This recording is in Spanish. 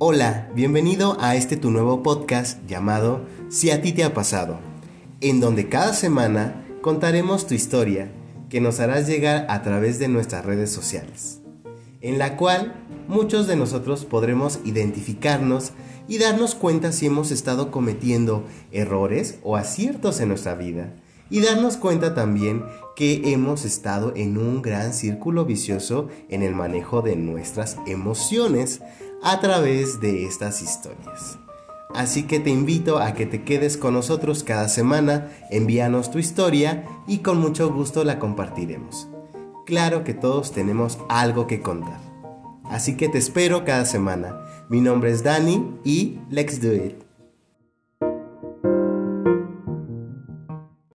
Hola, bienvenido a este tu nuevo podcast llamado Si a ti te ha pasado, en donde cada semana contaremos tu historia que nos harás llegar a través de nuestras redes sociales, en la cual muchos de nosotros podremos identificarnos y darnos cuenta si hemos estado cometiendo errores o aciertos en nuestra vida y darnos cuenta también que hemos estado en un gran círculo vicioso en el manejo de nuestras emociones a través de estas historias. Así que te invito a que te quedes con nosotros cada semana, envíanos tu historia y con mucho gusto la compartiremos. Claro que todos tenemos algo que contar. Así que te espero cada semana. Mi nombre es Dani y let's do it.